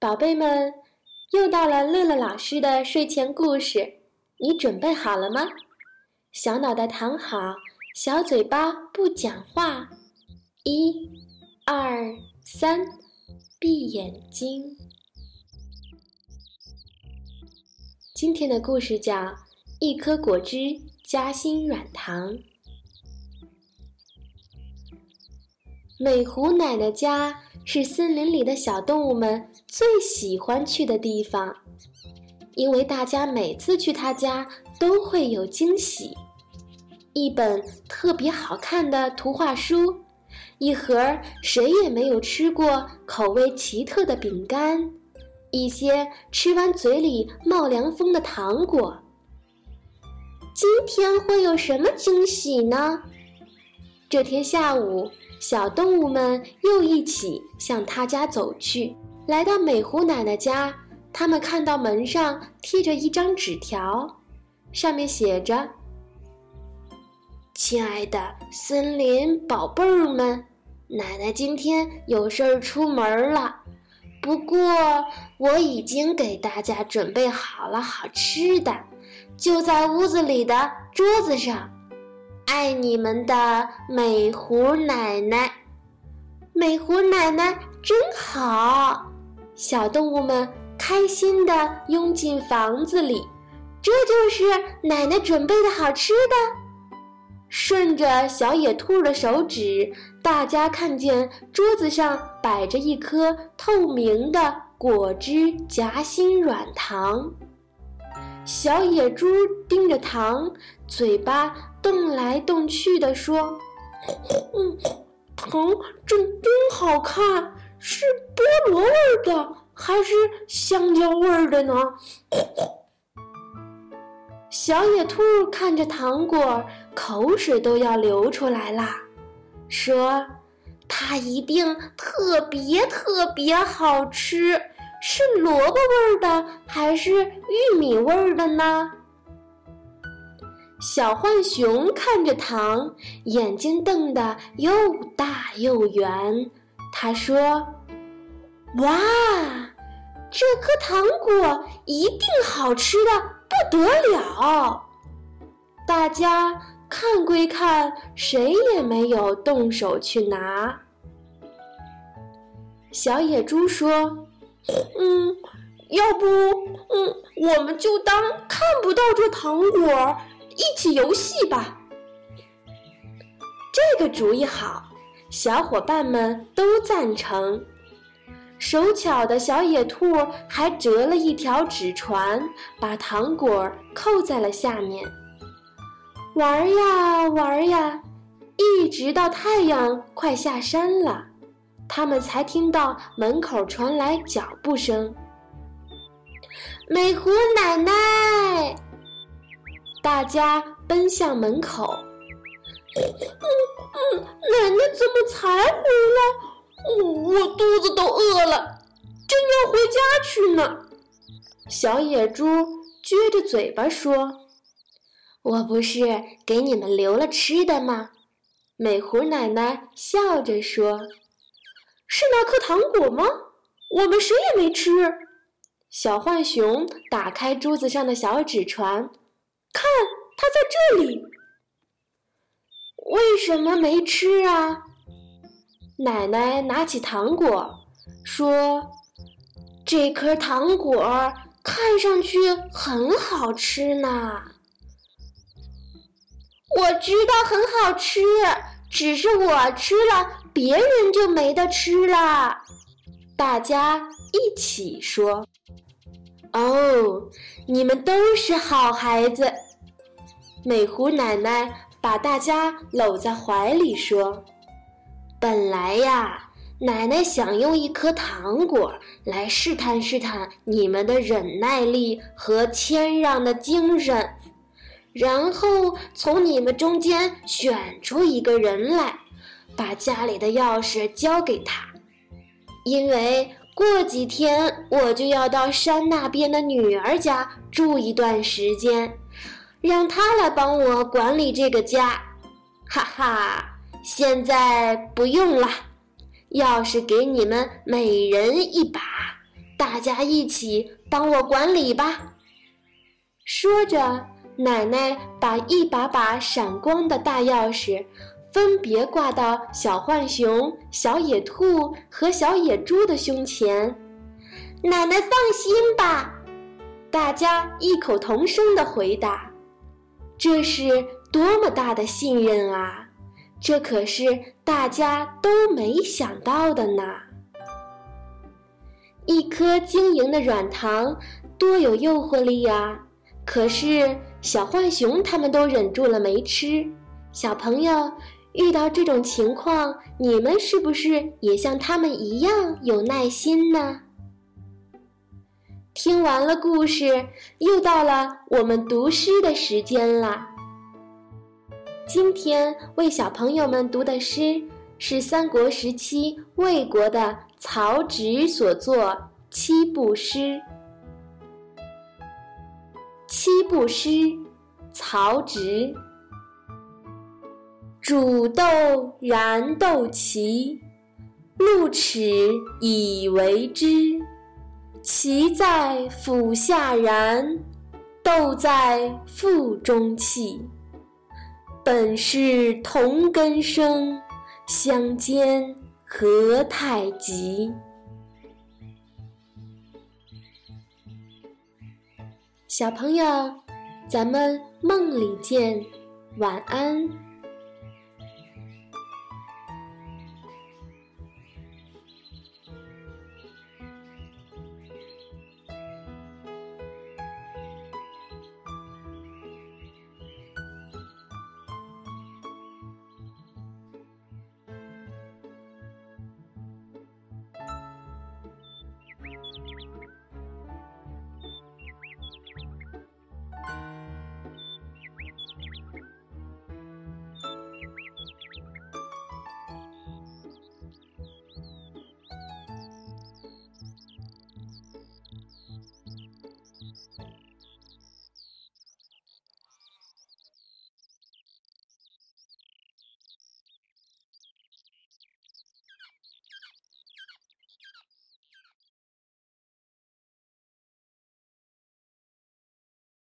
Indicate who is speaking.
Speaker 1: 宝贝们，又到了乐乐老师的睡前故事，你准备好了吗？小脑袋躺好，小嘴巴不讲话，一、二、三，闭眼睛。今天的故事叫《一颗果汁夹心软糖》。美狐奶奶家是森林里的小动物们最喜欢去的地方，因为大家每次去他家都会有惊喜：一本特别好看的图画书，一盒谁也没有吃过、口味奇特的饼干，一些吃完嘴里冒凉风的糖果。今天会有什么惊喜呢？这天下午。小动物们又一起向他家走去。来到美狐奶奶家，他们看到门上贴着一张纸条，上面写着：“亲爱的森林宝贝儿们，奶奶今天有事儿出门了，不过我已经给大家准备好了好吃的，就在屋子里的桌子上。”爱你们的美狐奶奶，美狐奶奶真好！小动物们开心地拥进房子里，这就是奶奶准备的好吃的。顺着小野兔的手指，大家看见桌子上摆着一颗透明的果汁夹心软糖。小野猪盯着糖，嘴巴。动来动去的说：“嗯，糖真真好看，是菠萝味的还是香蕉味的呢？”小野兔看着糖果，口水都要流出来啦，说：“它一定特别特别好吃，是萝卜味儿的还是玉米味儿的呢？”小浣熊看着糖，眼睛瞪得又大又圆。他说：“哇，这颗糖果一定好吃的不得了！”大家看归看，谁也没有动手去拿。小野猪说：“嗯，要不，嗯，我们就当看不到这糖果。”一起游戏吧，这个主意好，小伙伴们都赞成。手巧的小野兔还折了一条纸船，把糖果扣在了下面。玩呀玩呀，一直到太阳快下山了，他们才听到门口传来脚步声。美狐奶奶。大家奔向门口。嗯嗯，奶奶怎么才回来？我肚子都饿了，正要回家去呢。小野猪撅着嘴巴说：“我不是给你们留了吃的吗？”美狐奶奶笑着说：“是那颗糖果吗？我们谁也没吃。”小浣熊打开桌子上的小纸船。看，它在这里。为什么没吃啊？奶奶拿起糖果，说：“这颗糖果看上去很好吃呢。”我知道很好吃，只是我吃了，别人就没得吃了。大家一起说。哦，你们都是好孩子。美狐奶奶把大家搂在怀里说：“本来呀，奶奶想用一颗糖果来试探试探你们的忍耐力和谦让的精神，然后从你们中间选出一个人来，把家里的钥匙交给他，因为。”过几天我就要到山那边的女儿家住一段时间，让她来帮我管理这个家。哈哈，现在不用了，钥匙给你们每人一把，大家一起帮我管理吧。”说着，奶奶把一把把闪光的大钥匙分别挂到小浣熊、小野兔和小野猪的胸前。奶奶放心吧，大家异口同声的回答：“这是多么大的信任啊！这可是大家都没想到的呢。”一颗晶莹的软糖，多有诱惑力呀！可是小浣熊他们都忍住了没吃。小朋友遇到这种情况，你们是不是也像他们一样有耐心呢？听完了故事，又到了我们读诗的时间了。今天为小朋友们读的诗是三国时期魏国的曹植所作七步诗。七步诗，曹植。煮豆燃豆萁，露齿以为汁。萁在釜下燃，豆在腹中泣。本是同根生，相煎何太急。小朋友，咱们梦里见，晚安。